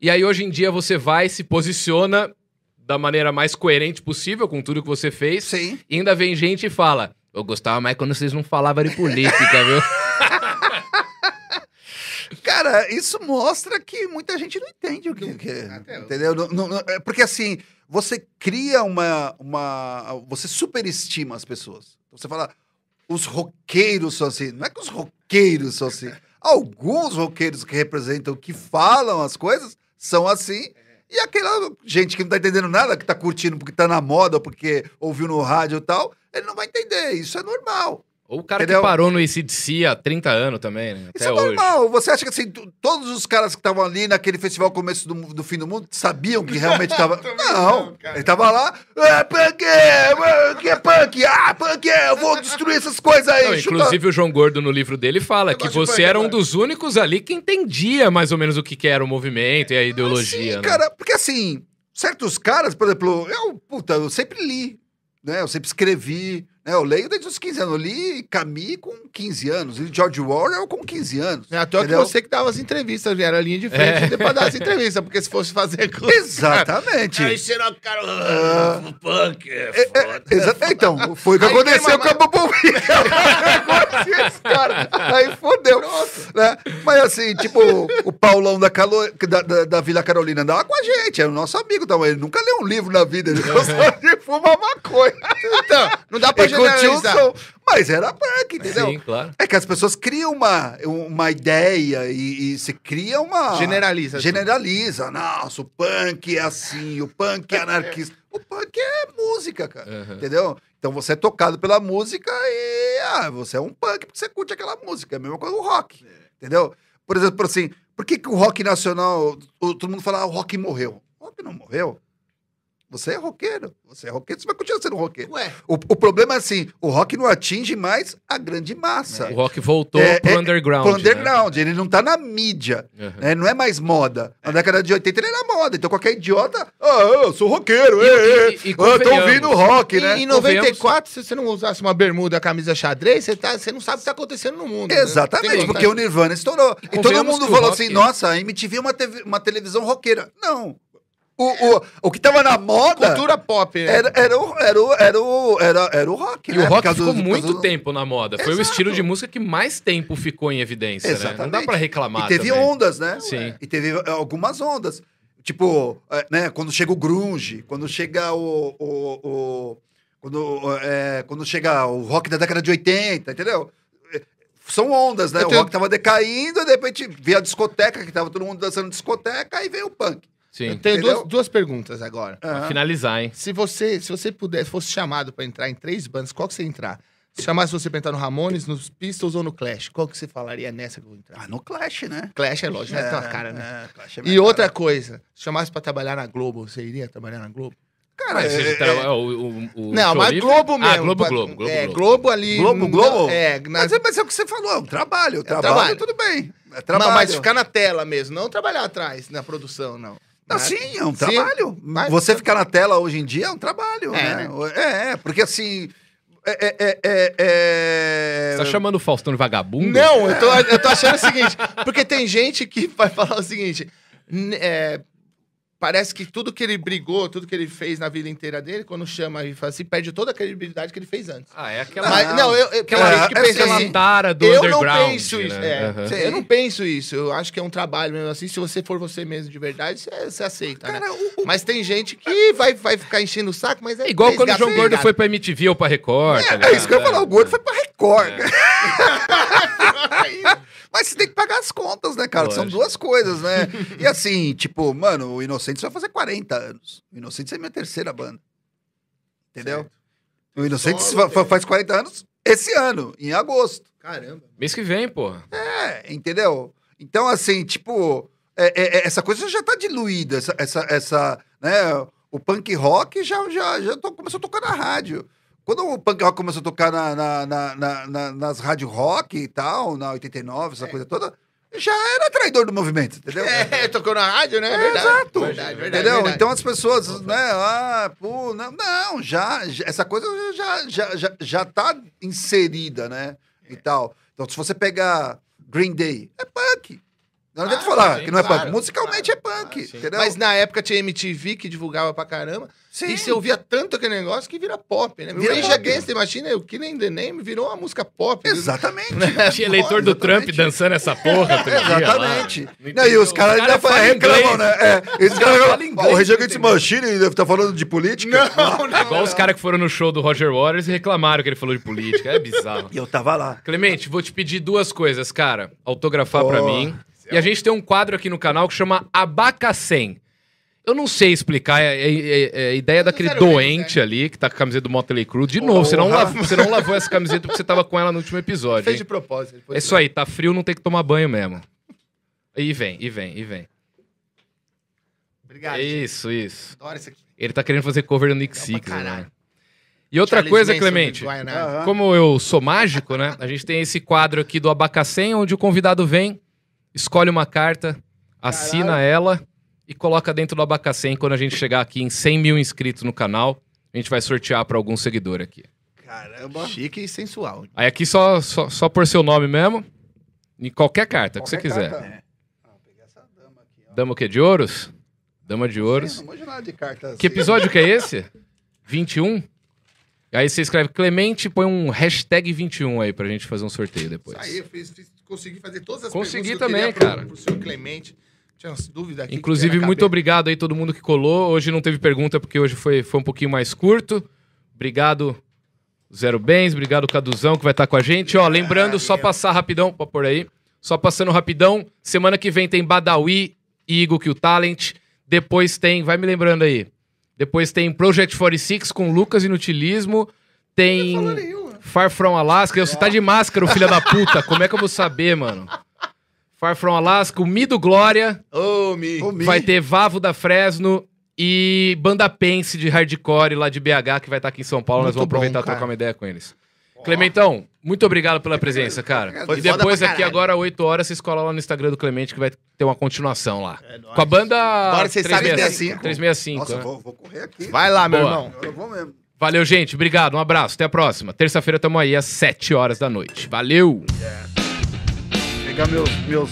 E aí, hoje em dia, você vai, se posiciona da maneira mais coerente possível com tudo que você fez.
sim.
E ainda vem gente e fala: Eu gostava mais quando vocês não falavam de política, viu?
Cara, isso mostra que muita gente não entende o que, que é. Entendeu? Não- não- é porque assim, você cria uma, uma. Você superestima as pessoas. Você fala, os roqueiros são assim. Não é que os roqueiros são assim. Alguns roqueiros que representam, que falam as coisas, são assim. E aquela gente que não tá entendendo nada, que tá curtindo porque tá na moda, porque ouviu no rádio e tal, ele não vai entender. Isso é normal.
Ou o cara
Entendeu?
que parou no ACDC há 30 anos também, né?
Isso
Até
é
hoje.
normal. Você acha que assim, todos os caras que estavam ali naquele festival começo do, do fim do mundo sabiam que realmente tava. Não, ele tava lá. É punk, é, que é punk? Ah, punk, é, eu vou destruir essas coisas aí.
Não, inclusive o João Gordo no livro dele fala
Eu
que você
punk
era um
agora.
dos únicos ali que entendia mais ou menos o que, que era o movimento e a ideologia.
Sim,
né?
cara, porque assim, certos caras, por exemplo, eu, puta, eu sempre li, né? Eu sempre escrevi, né? Eu leio desde os 15 anos. Eu li Camille com 15 anos, li George Orwell com 15 anos.
É à toa que você que dava as entrevistas, era a linha de frente
É.
pra dar as entrevistas, porque se fosse fazer.
Exatamente.
Aí será que o cara...
Ah.
"Ah, punk, é
É, é,
foda.
exa- então, foi o que
Aí
aconteceu com a esse cara. Aí fodeu. Né? Mas assim, tipo, o Paulão da, Calo- da, da- da Vila Carolina andava com a gente, era o nosso amigo. Então, ele nunca leu um livro na vida, ele gostava de fumar maconha.
Então, não dá pra
Som. Mas era punk, entendeu?
Sim, claro.
É que as pessoas criam uma, uma ideia e, e se cria uma.
Generaliza.
Generaliza. Nossa, o punk é assim, o punk é anarquista. O punk é música, cara.
Uhum.
Entendeu? Então você é tocado pela música e ah, você é um punk porque você curte aquela música. É a mesma coisa do rock. Entendeu? Por exemplo, assim, por que, que o rock nacional. o- todo mundo fala, ah, o rock morreu. O rock não morreu. Você é roqueiro. Você é roqueiro, você vai continuar sendo roqueiro.
Ué,
O, o problema é assim, o rock não atinge mais a grande massa.
O rock voltou
É,
pro
é,
underground.
Pro
né?
underground, ele não tá na mídia.
Uhum.
né? Não é mais moda. Na década de 80 ele era moda. Então qualquer idiota, ah, eu sou roqueiro,
E-
e,
e- e
e, eu tô ouvindo rock,
E
né?
em 94, se você não usasse uma bermuda, camisa xadrez, você, tá, você não sabe o que tá acontecendo no mundo. né?
Exatamente,
Tem
porque o. Nirvana estourou. E todo mundo falou
rock-
assim, nossa, a MTV é uma, TV uma televisão roqueira. Não. O, o, o que tava na moda
Cultura pop, né?
era, era, o, era, o, era, o, era, era o rock,
E
né?
o rock ficou
do-
muito
do-
tempo na moda. Foi o
Exato.
estilo de música que mais tempo ficou em evidência, né? Não dá
Exatamente.
pra reclamar
E teve
também.
ondas, né?
Sim.
E teve eh, algumas ondas. Tipo, eh, né, quando chega o grunge, quando chega o... o, o- quando, eh, quando chega o rock da década de 80, entendeu? São ondas, né?
Eu
O
tenho-
rock tava decaindo, e de repente veio a discoteca, que tava todo mundo dançando discoteca, aí veio o punk.
Eu
Sim.
tenho
Entendeu?
duas, duas perguntas agora.
Pra finalizar, hein?
Se você, se você puder, fosse chamado pra entrar em três bandas, qual que você ia entrar? Se chamasse você pra entrar no Ramones, nos Pistols ou no Clash, qual que você falaria nessa que eu vou entrar?
Ah, no Clash, né?
Clash é lógico, né? Tem uma cara, né?
É, Clash é
E outra
cara.
coisa, se chamasse pra trabalhar na Globo, você iria trabalhar na Globo?
Cara,
Mas
é-
ele
é-
tra- o, o, o
não, mas
livre-
Globo mesmo.
Ah, Globo,
pra-
Globo, Globo,
É,
Globo.
Globo ali.
Globo, Globo?
É, na-
Mas, é, mas é o que você falou, é um trabalho. Trabalho,
trabalho.
tudo bem. É
Não,
trabalho.
mas ficar na tela mesmo, não trabalhar atrás, na produção, não.
Não,
Né?
sim, é um
Sim,
trabalho.
mas-
Você ficar na tela hoje em dia é um trabalho,
É,
né? É, é, porque assim. É, é, é, é, é-
Você tá chamando o Faustão de vagabundo?
Não, eu tô, eu tô achando o seguinte, porque tem gente que vai falar o seguinte, é, parece que tudo que ele brigou, tudo que ele fez na vida inteira dele, quando chama e fala assim, perde toda a credibilidade que ele fez antes.
Ah, é aquela,
Mas, não, eu, eu,
aquela,
gente que
é
pensa
aquela
assim,
tara do
eu não penso isso.
né?
é,
Aham.
Sim.
Eu não penso isso. Eu acho que é um trabalho mesmo assim. Se você for você mesmo de verdade, você, você aceita, né?
Cara, o- o-
Mas tem gente que vai, vai ficar enchendo o saco, mas é
É igual quando o João Gordo foi pra MTV ou pra Record. tá
é, isso que eu ia falar. O gordo foi pra Record. Mas você tem que pagar as contas, né, cara? São duas coisas, né? E assim, tipo, mano, o Inocentes vai fazer 40 anos. O Inocentes é minha terceira banda. Entendeu? O Inocentes fa- faz 40 anos esse ano, em agosto.
Caramba.
Mês que vem, porra.
É, entendeu? Então, assim, tipo, é- é- é- essa coisa já tá diluída, essa, essa, essa, né? O punk rock já, já, já to- começou a tocar na rádio. Quando o punk rock começou a tocar na, na- na- na- na- nas rádio rock e tal, na 89, essa coisa toda, já era traidor do movimento, entendeu?
É, tocou na rádio, né?
É,
verdade.
exato.
Verdade, verdade,
Entendeu? Então as pessoas, né? Ah, pô, não, não já, já- essa coisa já, já, já, já tá inserida, né? E tal. Então, se você pegar Green Day, é punk. Não adianta
Ah,
falar
sim,
que não é
claro,
punk. Musicalmente é punk,
claro,
entendeu?
Mas na época tinha MTV que divulgava pra caramba.
Sim.
E você ouvia tanto aquele negócio que vira pop, né?
Vira
Rage
pop.
Against Machine, o Killing the Name, virou uma música pop.
Exatamente.
Tinha eleitor do Trump dançando essa porra. dia.
Exatamente.
Não
e os caras ainda
cara
reclamam, né? É,
inglês,
"Ó, o Rage Against? Machine ele tá falando de política?
Não, não.
Igual os caras que foram no show do Roger Waters e reclamaram que ele falou de política. É bizarro.
E eu tava lá.
Clemente, vou te pedir duas coisas, cara. Autografar pra mim. E a gente tem um quadro aqui no canal que chama Abacacém. Eu não sei explicar, é, é- é- é a ideia daquele
zero menos,
doente ali, que tá com a camiseta do Motley Crue. De novo, você não, lavou, você não lavou essa camiseta porque você tava com ela no último episódio.
Fez
hein?
de propósito.
É isso aí, tá frio, não tem que tomar banho mesmo. E vem, e vem, e vem.
Obrigado. gente.
Isso, isso.
Adoro isso aqui.
Ele tá querendo fazer cover do Nick Six, né? E outra
Charles
coisa,
Manson
Clemente, como eu sou mágico, né? A gente tem esse quadro aqui do Abacacém, onde o convidado vem, escolhe uma carta, assina
Caralho.
ela e coloca dentro do Abacacém. Quando a gente chegar aqui em 100 mil inscritos no canal, a gente vai sortear para algum seguidor aqui.
Caramba.
Chique e sensual.
Aí aqui só, só, só por seu nome mesmo, em qualquer carta que você
Qualquer
quiser.
carta. Ah, vou pegar essa dama aqui, ó.
Dama o quê? De ouros? Dama de ouros.
Sim, Não manjo nada de carta assim.
Que episódio que é esse? 21? Aí você escreve Clemente e põe um hashtag 21 aí pra gente fazer um sorteio depois.
Isso aí, eu fiz, fiz- consegui fazer todas as
Consegui
perguntas que eu
também, cara.
Pro, pro senhor Clemente. Tinha umas dúvidas aqui.
Inclusive, muito obrigado aí todo mundo que colou. Hoje não teve pergunta porque hoje foi, foi um pouquinho mais curto. Obrigado, Zero Bens. Obrigado, Caduzão, que vai estar com a gente. Ó, lembrando, só passar rapidão, pra pôr aí. Só passando rapidão. Semana que vem tem Badawi e Eagle Kill Talent. Depois tem, vai me lembrando aí. Depois tem Project 46 com Lucas Inutilismo. Tem
Não falou nenhuma.
Far From Alaska. Você tá de máscara, ô filho da puta. Como é que eu vou saber, mano? Far From Alaska, o Mido Glória.
Ô, Mi.
Ô, Mi.
Vai ter Vavo da Fresno e Banda Pense de hardcore lá de BH, que vai estar aqui em São Paulo. Nós
Muito
vamos aproveitar
bom,
e trocar uma ideia com eles. Clementão, muito obrigado pela presença, cara.
Foi
e depois aqui agora, 8 horas, você escola lá no Instagram do Clemente, que vai ter uma continuação lá.
É.
Com a banda
Agora vocês sabem
365. 365
Nossa,
né?
vou, vou correr aqui.
Vai lá, meu
Boa.
irmão.
Eu vou mesmo.
Valeu, gente. Obrigado. Um abraço. Até a próxima. Terça-feira tamo aí às 7 horas da noite. Valeu!
Pegar meus, meus